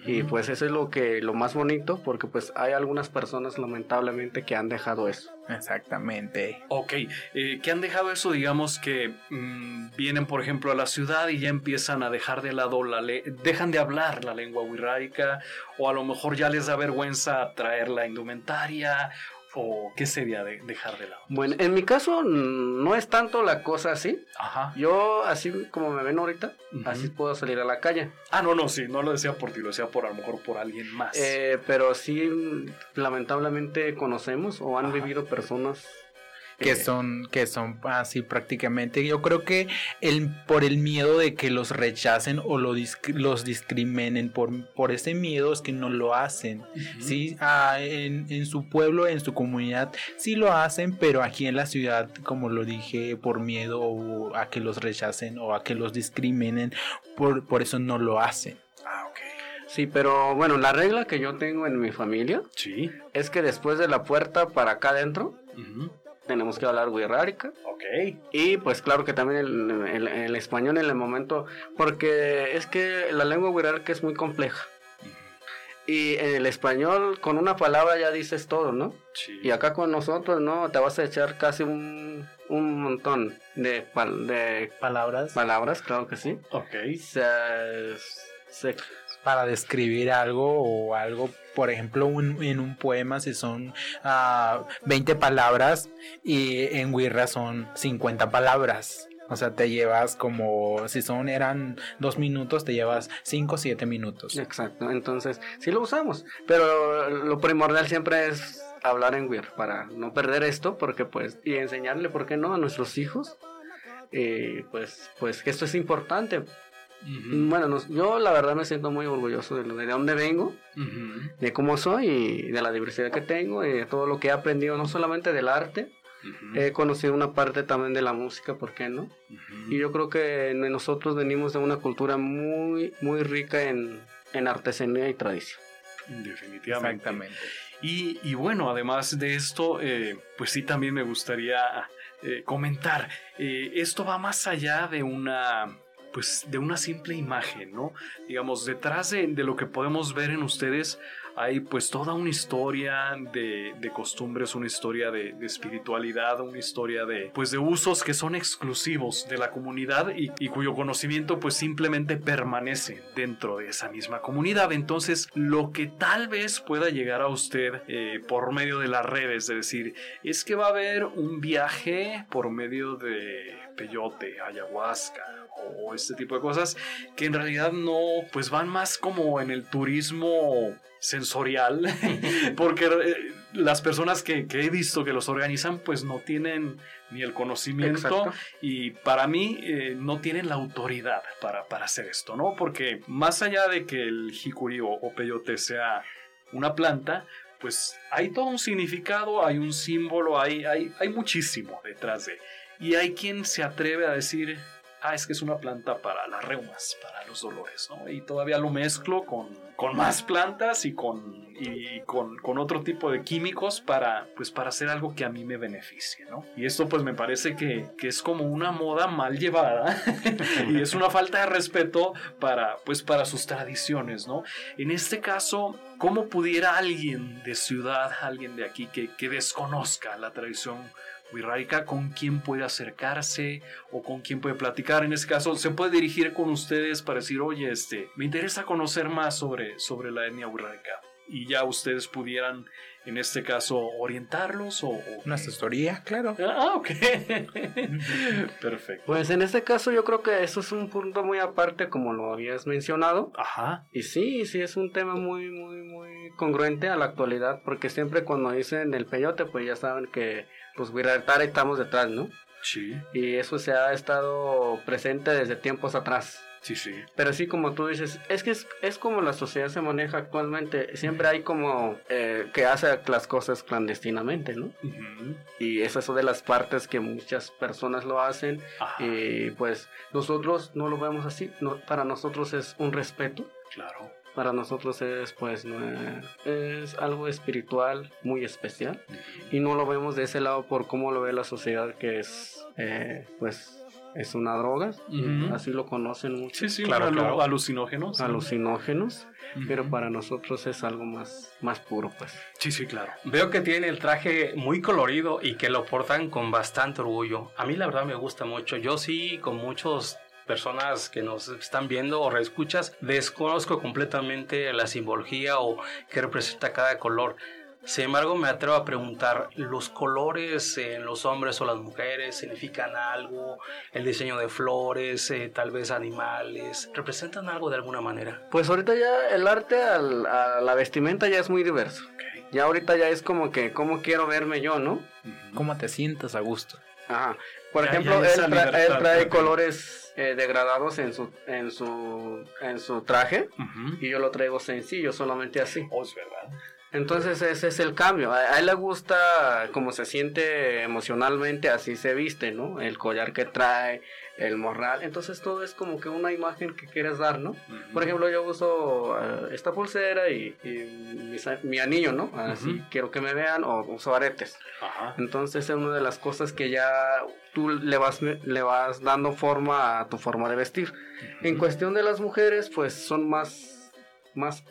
S4: Y pues eso es lo que lo más bonito porque pues hay algunas personas lamentablemente que han dejado eso.
S5: Exactamente.
S2: Ok, eh, que han dejado eso, digamos que mm, vienen por ejemplo a la ciudad y ya empiezan a dejar de lado la dejan de hablar la lengua wixárika o a lo mejor ya les da vergüenza traer la indumentaria ¿O qué sería de dejar de lado?
S4: Bueno, en mi caso no es tanto la cosa así. Ajá. Yo, así como me ven ahorita, así puedo salir a la calle.
S2: Ah, no, no, sí, no lo decía por ti, lo decía por a lo mejor por alguien más.
S4: Eh, pero sí, lamentablemente conocemos o han vivido personas
S5: que son que son así prácticamente. Yo creo que el por el miedo de que los rechacen o lo los discriminen por, por ese miedo es que no lo hacen. Sí ah, en, en, su pueblo en su comunidad sí lo hacen pero aquí en la ciudad como lo dije por miedo a que los rechacen o a que los discriminen por, por eso no lo hacen.
S2: Ah ok.
S4: Sí, pero bueno, la regla que yo tengo en mi familia
S2: sí.
S4: es que después de la puerta para acá adentro, tenemos que hablar wixárika.
S2: Ok.
S4: Y pues claro que también el, español en el momento, porque es que la lengua wixárika es muy compleja. Y en el español con una palabra ya dices todo, ¿no?
S2: Sí.
S4: Y acá con nosotros, ¿no? Te vas a echar casi un, un montón de, de
S5: palabras.
S4: Palabras, claro que sí.
S2: Ok.
S4: se,
S5: para describir algo o algo, por ejemplo, en un poema si son uh, ah, 20 palabras y en Wirra son 50 palabras. O sea, te llevas como, si son, eran dos minutos, te llevas cinco o siete minutos.
S4: Exacto, entonces sí lo usamos, pero lo primordial siempre es hablar en WIR para no perder esto, porque pues, y enseñarle, ¿por qué no?, a nuestros hijos, eh, pues, pues que esto es importante, bueno, yo la verdad me siento muy orgulloso de, de dónde vengo, de cómo soy y de la diversidad que tengo y de todo lo que he aprendido, no solamente del arte, he conocido una parte también de la música, ¿por qué no? Y yo creo que nosotros venimos de una cultura muy, muy rica en, en artesanía y tradición.
S2: Definitivamente.
S5: Exactamente.
S2: Y, y, bueno, además de esto, eh, pues sí, también me gustaría eh, comentar, eh, esto va más allá de una pues de una simple imagen, ¿no? Digamos, detrás de, de lo que podemos ver en ustedes hay pues toda una historia de, de costumbres, una historia de, espiritualidad, una historia de pues de usos que son exclusivos de la comunidad y, y, cuyo conocimiento pues simplemente permanece dentro de esa misma comunidad. Entonces lo que tal vez pueda llegar a usted eh, por medio de las redes, es decir, es que va a haber un viaje por medio de peyote, ayahuasca, o este tipo de cosas que en realidad no pues van más como en el turismo sensorial, porque eh, las personas que, que, he visto que los organizan, pues no tienen ni el conocimiento Exacto. y para mí eh, no tienen la autoridad para, para, hacer esto, ¿no? Porque más allá de que el jicuri o, o peyote sea una planta, pues hay todo un significado, hay un símbolo, hay, hay, hay muchísimo detrás de... Y hay quien se atreve a decir, ah, es que es una planta para las reumas, para los dolores, ¿no? Y todavía lo mezclo con, con más plantas y, con, y con, con, otro tipo de químicos para, pues, para hacer algo que a mí me beneficie, ¿no? Y esto pues me parece que, que es como una moda mal llevada y es una falta de respeto para, pues, para sus tradiciones, ¿no? En este caso, ¿cómo pudiera alguien de ciudad, alguien de aquí que, que desconozca la tradición Wirrárica, con quién puede acercarse o con quién puede platicar. En este caso, se puede dirigir con ustedes para decir, oye, este, me interesa conocer más sobre, sobre la etnia Wirrárica. Y ya ustedes pudieran, en este caso, orientarlos o... o
S5: Una asesoría, claro.
S2: Ah, ok. Perfecto.
S4: Pues en este caso yo creo que eso es un punto muy aparte como lo habías mencionado.
S2: Ajá.
S4: Y sí, sí es un tema muy, muy, muy congruente a la actualidad porque siempre cuando dicen el peyote pues ya saben que pues Wirraritari estamos detrás, ¿no?
S2: Sí.
S4: Y eso se ha estado presente desde tiempos atrás.
S2: Sí, sí.
S4: Pero sí, como tú dices, es que es, es como la sociedad se maneja actualmente. Siempre hay como eh, que hace las cosas clandestinamente, ¿no?
S2: Uh -huh.
S4: Y esa es una de las partes que muchas personas lo hacen.
S2: Ajá.
S4: Y pues nosotros no lo vemos así. No, para nosotros es un respeto.
S2: Claro
S4: para nosotros es pues no es algo espiritual muy especial. Y no lo vemos de ese lado por cómo lo ve la sociedad que es eh, pues es una droga. Uh -huh. así lo conocen mucho.
S2: Sí sí claro, claro. alucinógenos
S4: alucinógenos uh -huh. pero para nosotros es algo más más puro pues.
S2: Sí sí claro.
S3: Veo que tiene el traje muy colorido y que lo portan con bastante orgullo. A mí la verdad me gusta mucho. Yo sí con muchos personas que nos están viendo o reescuchas, desconozco completamente la simbología o qué representa cada color. Sin embargo, me atrevo a preguntar, ¿los colores en los hombres o las mujeres significan algo? ¿El diseño de flores, eh, tal vez animales, representan algo de alguna manera?
S4: Pues ahorita ya el arte al, a la vestimenta ya es muy diverso.
S2: Okay.
S4: Ya ahorita ya es como que, ¿cómo quiero verme yo, no?
S5: ¿Cómo te sientes a gusto?
S4: Ajá. Por ya, ejemplo, ya él, tra él, trae colores eh, degradados en su, en su, en su traje
S2: uh -huh.
S4: y yo lo traigo sencillo, solamente así.
S2: Oh, es verdad.
S4: Entonces ese es el cambio. A, él le gusta como se siente emocionalmente, así se viste, ¿no? El collar que trae, el morral. Entonces todo es como que una imagen que quieres dar, ¿no? Uh -huh. Por ejemplo, yo uso uh, esta pulsera y, y mi, mi, anillo, ¿no? Así uh -huh. quiero que me vean o uso aretes.
S2: Ajá.
S4: Entonces es una de las cosas que ya tú le vas, le vas dando forma a tu forma de vestir. En cuestión de las mujeres, pues son más, más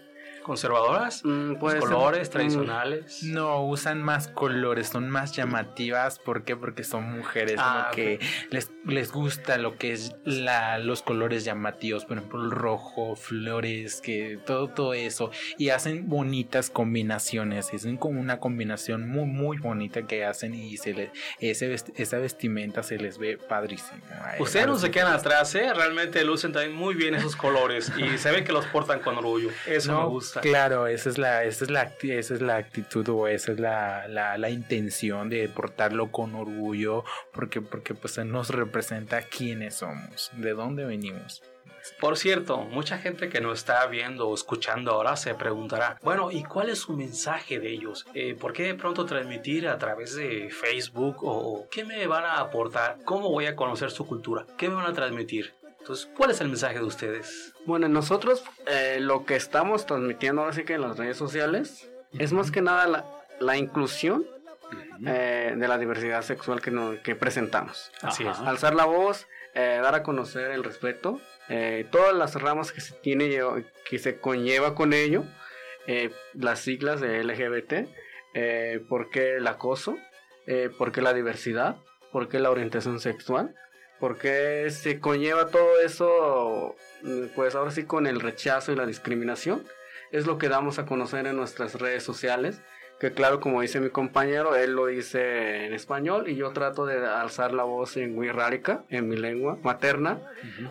S3: conservadoras,
S4: mm,
S3: pues, colores ser, tradicionales.
S5: No, usan más colores, son más llamativas. ¿Por qué? Porque son mujeres, ah, ¿no? que les, les gusta lo que es la, los colores llamativos, por ejemplo, el rojo, flores, que todo, todo eso. Y hacen bonitas combinaciones, hacen como una combinación muy, muy bonita que hacen y se les, ese, esa vestimenta se les ve padrísima.
S3: Ustedes no se quedan atrás, ¿eh? Realmente lucen también muy bien esos colores y se ve que los portan con orgullo. Eso
S5: no,
S3: me gusta.
S5: Claro, esa es la, esa es la, esa es la actitud o esa es la, la, la intención de portarlo con orgullo, porque, porque pues nos representa quiénes somos, de dónde venimos.
S3: Por cierto, mucha gente que nos está viendo o escuchando ahora se preguntará, bueno, ¿y cuál es su mensaje de ellos? Eh, ¿Por qué de pronto transmitir a través de Facebook? ¿O qué me van a aportar? ¿Cómo voy a conocer su cultura? ¿Qué me van a transmitir? Entonces, ¿cuál es el mensaje de ustedes?
S4: Bueno, nosotros eh, lo que estamos transmitiendo ahora sí que en las redes sociales uh -huh. es más que nada la, la inclusión uh -huh. eh, de la diversidad sexual que, presentamos.
S3: Así es.
S4: Alzar la voz eh, dar a conocer el respeto, todas las ramas que se tiene, que se conlleva con ello, las siglas de LGBT, por qué el acoso, por qué la diversidad, por qué la orientación sexual, por qué se conlleva todo eso, pues ahora sí con el rechazo y la discriminación, es lo que damos a conocer en nuestras redes sociales que claro, como dice mi compañero, él lo dice en español y yo trato de alzar la voz en wixárika, en mi lengua materna,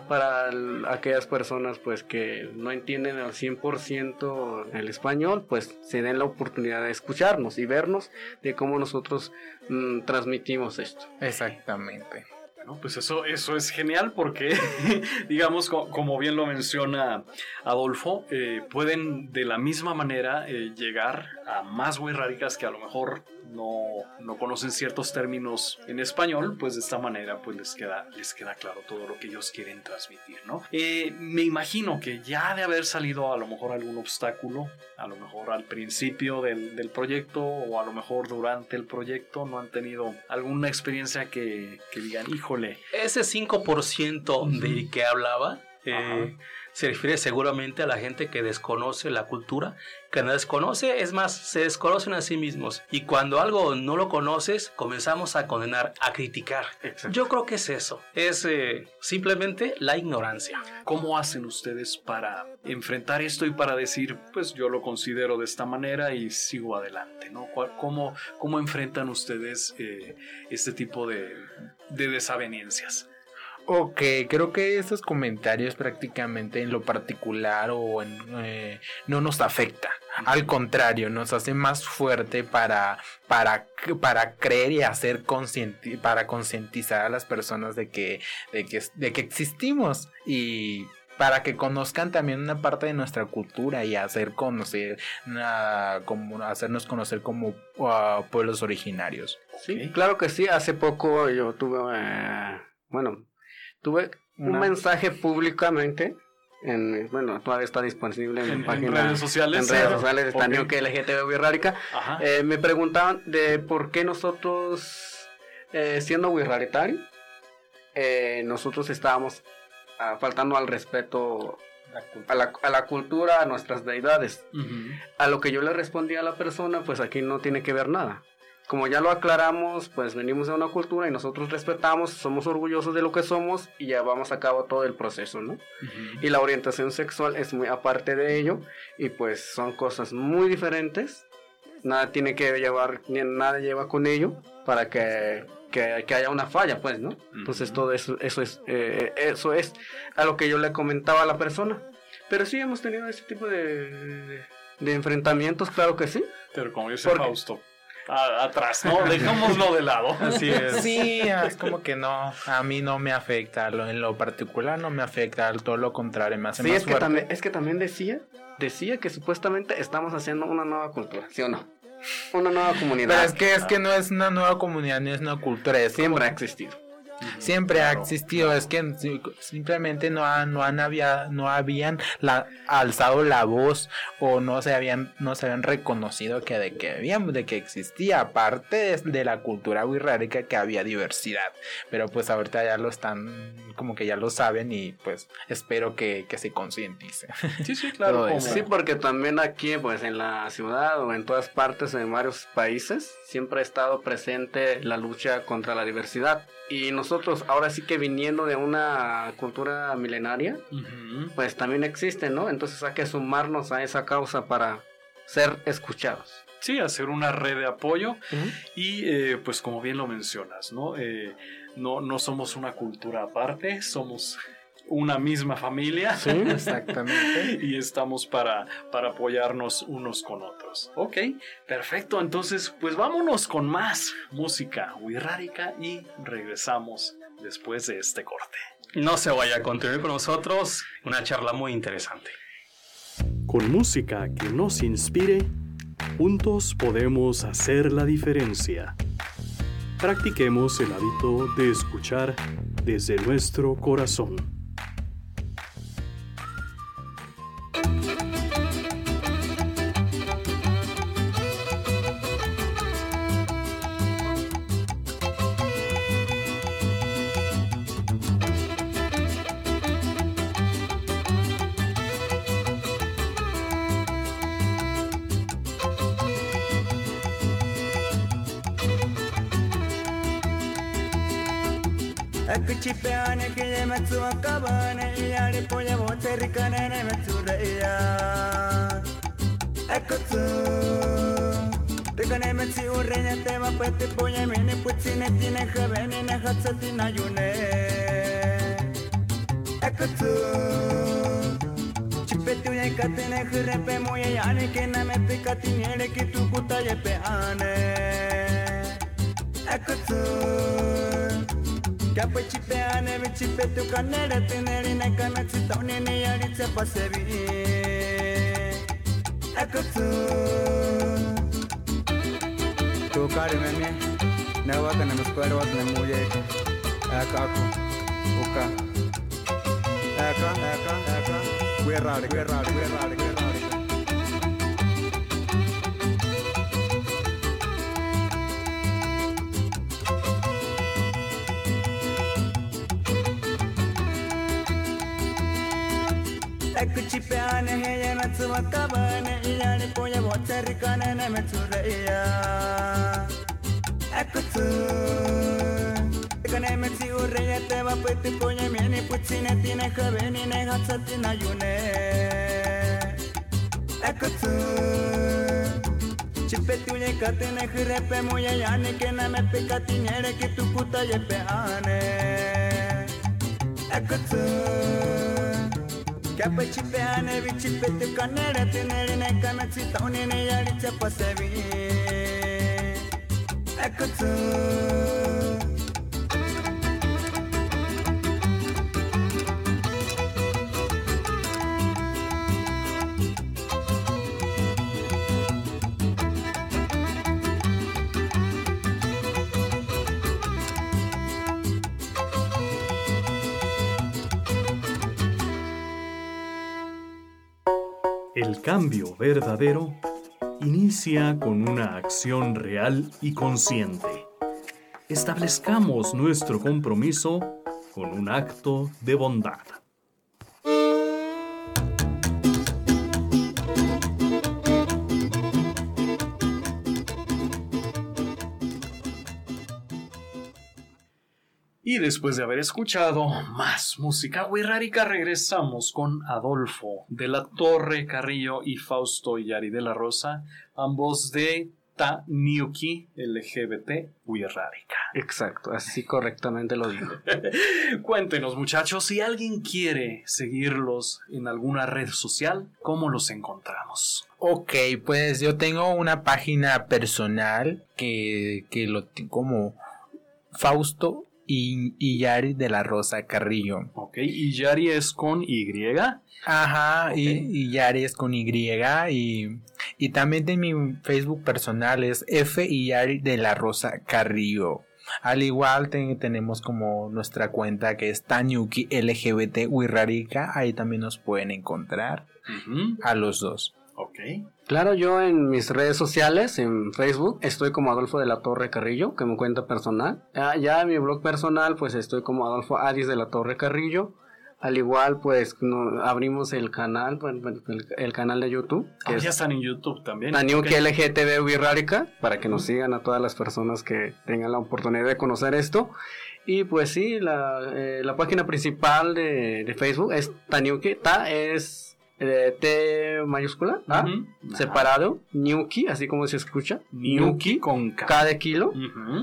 S4: para aquellas personas pues que no entienden al 100% el español, pues se den la oportunidad de escucharnos y vernos de cómo nosotros mm, transmitimos esto.
S5: Exactamente.
S2: ¿No? Pues eso, eso es genial porque, digamos, como bien lo menciona Adolfo, eh, pueden de la misma manera eh, llegar a más raricas que a lo mejor no, no, conocen ciertos términos en español, pues de esta manera pues les queda, les queda claro todo lo que ellos quieren transmitir, ¿no? Eh, me imagino que ya de haber salido a lo mejor algún obstáculo, a lo mejor al principio del, del proyecto o a lo mejor durante el proyecto, no han tenido alguna experiencia que, digan, híjole.
S3: Ese 5% del que hablaba, eh, se refiere seguramente a la gente que desconoce la cultura, que no desconoce, es más, se desconocen a sí mismos. Y cuando algo no lo conoces, comenzamos a condenar, a criticar. Yo creo que es eso, es eh, simplemente la ignorancia.
S2: ¿Cómo hacen ustedes para enfrentar esto y para decir, pues yo lo considero de esta manera y sigo adelante? ¿no? ¿Cómo, cómo enfrentan ustedes eh, este tipo de, de desavenencias?
S5: Ok, creo que esos comentarios prácticamente en lo particular o en, eh, no nos afecta. Al contrario, nos hace más fuerte para, para, para creer y hacer conscienti para concientizar a las personas de que, de que, de que existimos y para que conozcan también una parte de nuestra cultura y hacer conocer, como, hacernos conocer como uh, pueblos originarios.
S4: Sí, claro que sí. Hace poco yo tuve, eh, bueno, Tuve un mensaje públicamente en, bueno, todavía está disponible en, en página.
S2: En redes sociales.
S4: En redes sociales está okay. que LGTB. Eh, me preguntaban de por qué nosotros, eh, siendo Wirraritari, eh, nosotros estábamos ah, faltando al respeto a la, a la, cultura, a nuestras deidades. A lo que yo le respondí a la persona, pues aquí no tiene que ver nada como ya lo aclaramos, pues venimos de una cultura y nosotros respetamos, somos orgullosos de lo que somos y llevamos a cabo todo el proceso, ¿no? Y la orientación sexual es muy aparte de ello y pues son cosas muy diferentes. Nada tiene que llevar, nada lleva con ello para que, que, que haya una falla, pues, ¿no? Entonces todo eso, eso es, eh, eso es a lo que yo le comentaba a la persona. Pero sí hemos tenido ese tipo de, de, enfrentamientos, claro que sí.
S2: Pero como dice Fausto, atrás, ¿no? Dejámoslo de lado.
S5: Así es. Sí, es como que no, a mí no me afecta, en lo particular no me afecta, todo lo contrario, me hace
S4: sí,
S5: más
S4: es que también, es que también decía, decía que supuestamente estamos haciendo una nueva cultura, ¿sí o no? Una nueva comunidad.
S5: Pero es que es que no es una nueva comunidad, ni es una cultura, es
S4: siempre ha existido.
S5: Siempre ha existido, es que simplemente no, no, han había, no habían la, alzado la voz o no se habían, no se habían reconocido que de que habían, de que existía, aparte de, la cultura wixárika que había diversidad. Pero pues ahorita ya lo están, como que ya lo saben y pues espero que, que se concientice.
S2: Sí, sí, claro.
S4: sí, porque también aquí, pues en la ciudad o en todas partes, en varios países, siempre ha estado presente la lucha contra la diversidad. Y nosotros, ahora sí que viniendo de una cultura milenaria, pues también existe, ¿no? Entonces hay que sumarnos a esa causa para ser escuchados.
S2: Sí, hacer una red de apoyo y eh, pues como bien lo mencionas, ¿no? Eh, no, no somos una cultura aparte, somos una misma familia.
S5: Sí, exactamente.
S2: y estamos para, para apoyarnos unos con otros. Ok, perfecto. Entonces, pues vámonos con más música wixárika y regresamos después de este corte.
S3: No se vaya a continuar con nosotros una charla muy interesante.
S2: Con música que nos inspire, juntos podemos hacer la diferencia. Practiquemos el hábito de escuchar desde nuestro corazón.
S7: Ane vi chipe tu kanere teneri ne kana chitone ne yari se pasevi Ecco tu Tu kare me me Ne waka ne muskwara एकची प्यान है ये नचवा कबन यानी पोये बहुत सारी काने ने में चुरैया एकच कने में चुरैया ते वापति पोये मैंने पूछी ने तीने कबे ने ने हसती ना यूने एकच छिपे तुझे कते ने खरे पे मुझे यानी के ना मैं पे कती नेड़े की तू कुता ये पे आने एकच ಕೆಪಚಿಪ್ಯಾನೆ ವಿಚಿಪಿತ್ತು ಕನ್ನಡತಿ ನಡಿನ ಕನಸಿ ತವನಿನ ಅಡಿಚ ಪಸವಿ ಅಕುಚೂ
S2: El cambio verdadero inicia con una acción real y consciente. Establezcamos nuestro compromiso con un acto de bondad. Y después de haber escuchado más música wixárika, regresamos con Adolfo de la Torre Carrillo y Fausto Yari de la Rosa, ambos de Taniuki LGBT wixárika.
S4: Exacto, así correctamente lo digo.
S2: Cuéntenos, muchachos, si alguien quiere seguirlos en alguna red social, ¿cómo los encontramos?
S5: Ok, pues yo tengo una página personal que, que lo tengo como Fausto y, y Yari de la Rosa Carrillo.
S2: Ok, y Yari es con Y.
S5: Ajá, y,
S2: Ok.
S5: y Yari es con Y. Y, y también de mi Facebook personal es F y Yari de la Rosa Carrillo. Al igual te- tenemos como nuestra cuenta que es Tanyuki LGBT Wirrarica. Ahí también nos pueden encontrar a los dos.
S2: Ok.
S4: Claro, yo en mis redes sociales, en Facebook, estoy como Adolfo de la Torre Carrillo, que me cuenta personal. Ah, ya en mi blog personal, pues estoy como Adolfo Adis de la Torre Carrillo. Al igual, pues no- abrimos el canal, el, el canal de YouTube, que
S2: Ah,
S4: es
S2: ya están en YouTube también.
S4: LGTB Wirrárica, para que nos sigan a todas las personas que tengan la oportunidad de conocer esto. Y pues sí, la, eh, la página principal de, de Facebook es Taniuki. Ta es eh, T mayúscula, A, separado, Niuki, así como se escucha.
S2: Niuki con K.
S4: K de kilo.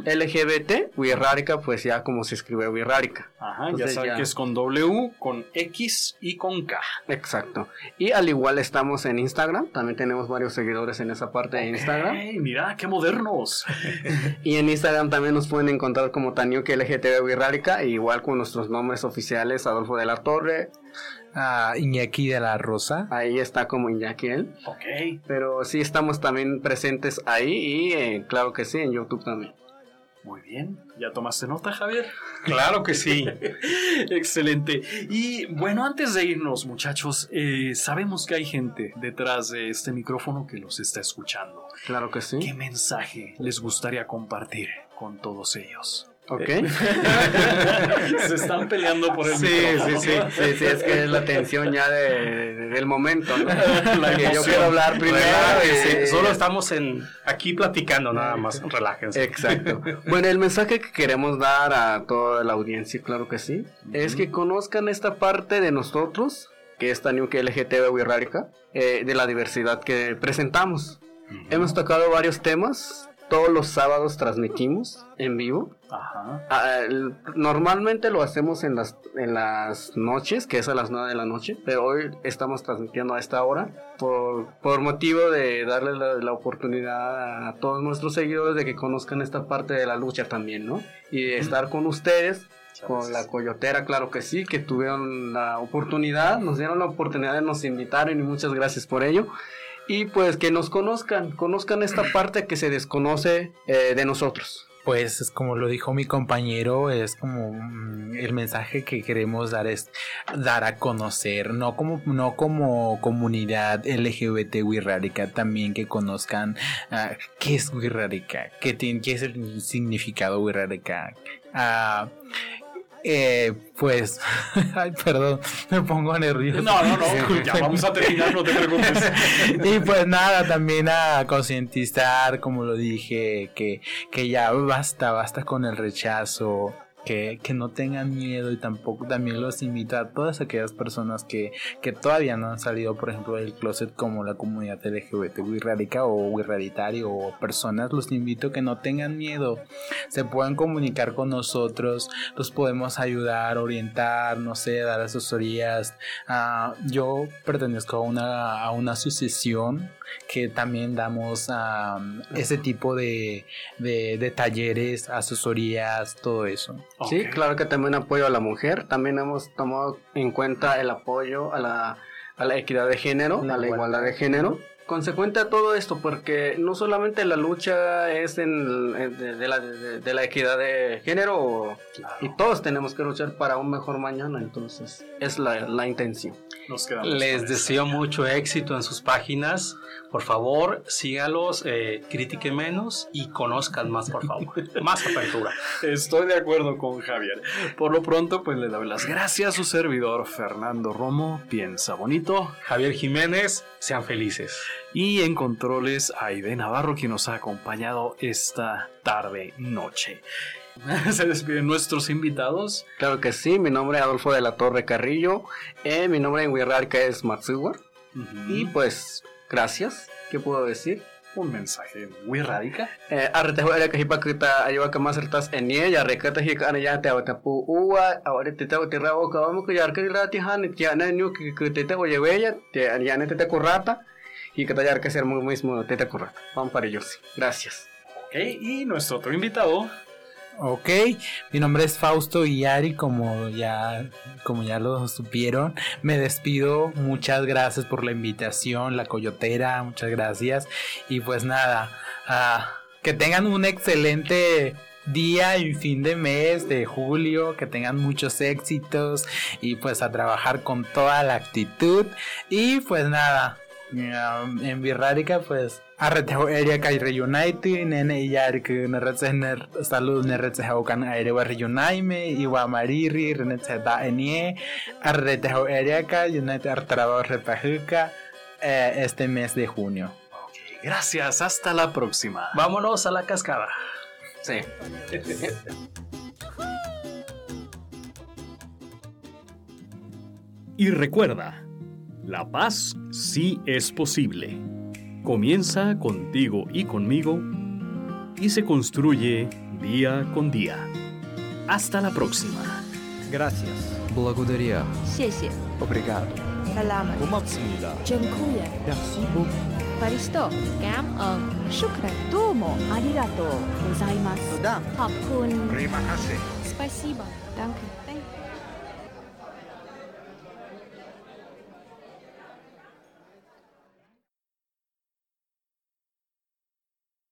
S4: LGBT, Wirrárica, pues ya como se escribe Wirrárica.
S2: Ajá, ya saben
S4: ya.
S2: que es con W, con X y con K.
S4: Exacto. Y al igual estamos en Instagram, también tenemos varios seguidores en esa parte de Instagram.
S2: ¡Ey, mira, qué modernos!
S4: Y en Instagram también nos pueden encontrar como Taniuki LGTB Wirrárica, igual con nuestros nombres oficiales, Adolfo de la Torre,
S5: Ah, Iñaki de la Rosa.
S4: ahí está como Iñaki él.
S2: ok.
S4: Pero sí estamos también presentes ahí y eh, claro que sí, en YouTube también.
S2: Muy bien. ¿Ya tomaste nota, Javier?
S3: Claro que sí.
S2: Excelente. Y bueno, antes de irnos, muchachos, eh, sabemos que hay gente detrás de este micrófono que los está escuchando.
S4: Claro que
S2: ¿Qué
S4: sí.
S2: mensaje les gustaría compartir con todos ellos?
S4: ¿Ok?
S2: Se están peleando por el
S4: Sí, sí,
S2: micrófono.
S4: sí, sí, sí, es que es la tensión ya de, de- del momento, ¿no?
S2: La
S4: que yo quiero hablar primero. Eh,
S3: Solo estamos en aquí platicando nada más. Relájense.
S4: Exacto. Bueno, el mensaje que queremos dar a toda la audiencia, claro que sí, es que conozcan esta parte de nosotros, que es Taniuke LGTB Wirrárica, eh, de la diversidad que presentamos. Hemos tocado varios temas, todos los sábados transmitimos en vivo.
S2: Ajá.
S4: El- normalmente lo hacemos en las, en las noches, que es a las 9 de la noche, pero hoy estamos transmitiendo a esta hora por, por motivo de darle la, la oportunidad a todos nuestros seguidores de que conozcan esta parte de la lucha también, ¿no? Y de estar con ustedes, con la coyotera, claro que sí, que tuvieron la oportunidad, nos dieron la oportunidad, nos invitaron y muchas gracias por ello. Y pues que nos conozcan, conozcan esta parte que se desconoce eh, de nosotros.
S5: Pues es como lo dijo mi compañero, es como mm, el mensaje que queremos dar es dar a conocer, no como no como comunidad LGBT wirrárica, también que conozcan ah, qué es wirrárica, qué, tiene- qué es el significado wirrárica. Ah, eh, pues, ay, perdón, me pongo nervioso.
S2: No, no, no. Ya vamos a terminar, no te preocupes.
S5: y pues nada, también a concientizar, como lo dije, que, que ya basta, basta con el rechazo. Que, no tengan miedo y tampoco también los invito a todas aquellas personas que, que todavía no han salido, por ejemplo, del closet como la comunidad LGBT wirrárica o wirraritario o personas, los invito que no tengan miedo, se puedan comunicar con nosotros, los podemos ayudar, orientar, no sé, dar asesorías. Ah, yo pertenezco a una, a una asociación que también damos ah, ese tipo de, de talleres, asesorías, todo eso.
S4: Sí, claro que también apoyo a la mujer. También hemos tomado en cuenta el apoyo a la, a la equidad de género,
S5: La
S4: a la
S5: igualdad.
S4: de género. Consecuente a todo esto, porque no solamente la lucha es en, en- de, de la, de- de la equidad de género, y todos tenemos que luchar para un mejor mañana, entonces es la, la intención.
S2: Nos
S3: Les deseo mucho éxito en sus páginas. Por favor, sígalos, eh, critiquen menos y conozcan más, por favor. más apertura.
S2: Estoy de acuerdo con Javier. Por lo pronto, pues le doy las gracias a su servidor Fernando Romo. Piensa bonito.
S3: Javier Jiménez, sean felices.
S2: Y en controles, Aide Navarro, quien nos ha acompañado esta tarde noche. Se despiden nuestros invitados.
S4: Claro que sí, mi nombre es Adolfo de la Torre Carrillo, eh, mi nombre en Wirrarca es Matsuwa, y pues, gracias, ¿qué puedo decir?
S2: un mensaje muy radical.
S4: Eh, arrete juega que hipa kita ayuda que más certas en ella. Recata hika ana ya te awata pu uwa ahora te te te rabo ka vamos que ya que rati han ya na nyu que que te te oye bella te ya ne te te currata y que te ya que ser muy mismo te te currata vamos para ellos. Gracias.
S2: Ok, y nuestro otro invitado.
S5: Ok, mi nombre es Fausto Guillari, como ya, como ya lo supieron. Me despido, muchas gracias por la invitación, la coyotera, muchas gracias. Y pues nada, ah, que tengan un excelente día y fin de mes de julio, que tengan muchos éxitos y pues a trabajar con toda la actitud. Y pues nada, um, en Birrárica pues arretejo area kai reunite nene yar que neretsener salud neretsejo kan aire wa reunime y wa mariri renetse da enie arretejo area kai unite artraba repajuca eh, este mes de junio.
S2: Ok, gracias, hasta la próxima.
S3: Vámonos a la cascada.
S4: sí
S2: Y recuerda, la paz sí es posible. Comienza contigo y conmigo y se construye día con día. Hasta la próxima.
S6: Gracias.
S8: Благодаря.
S9: Gracias.
S6: Obrigado. Salam.
S9: Paristo. Cảm Спасибо. Um,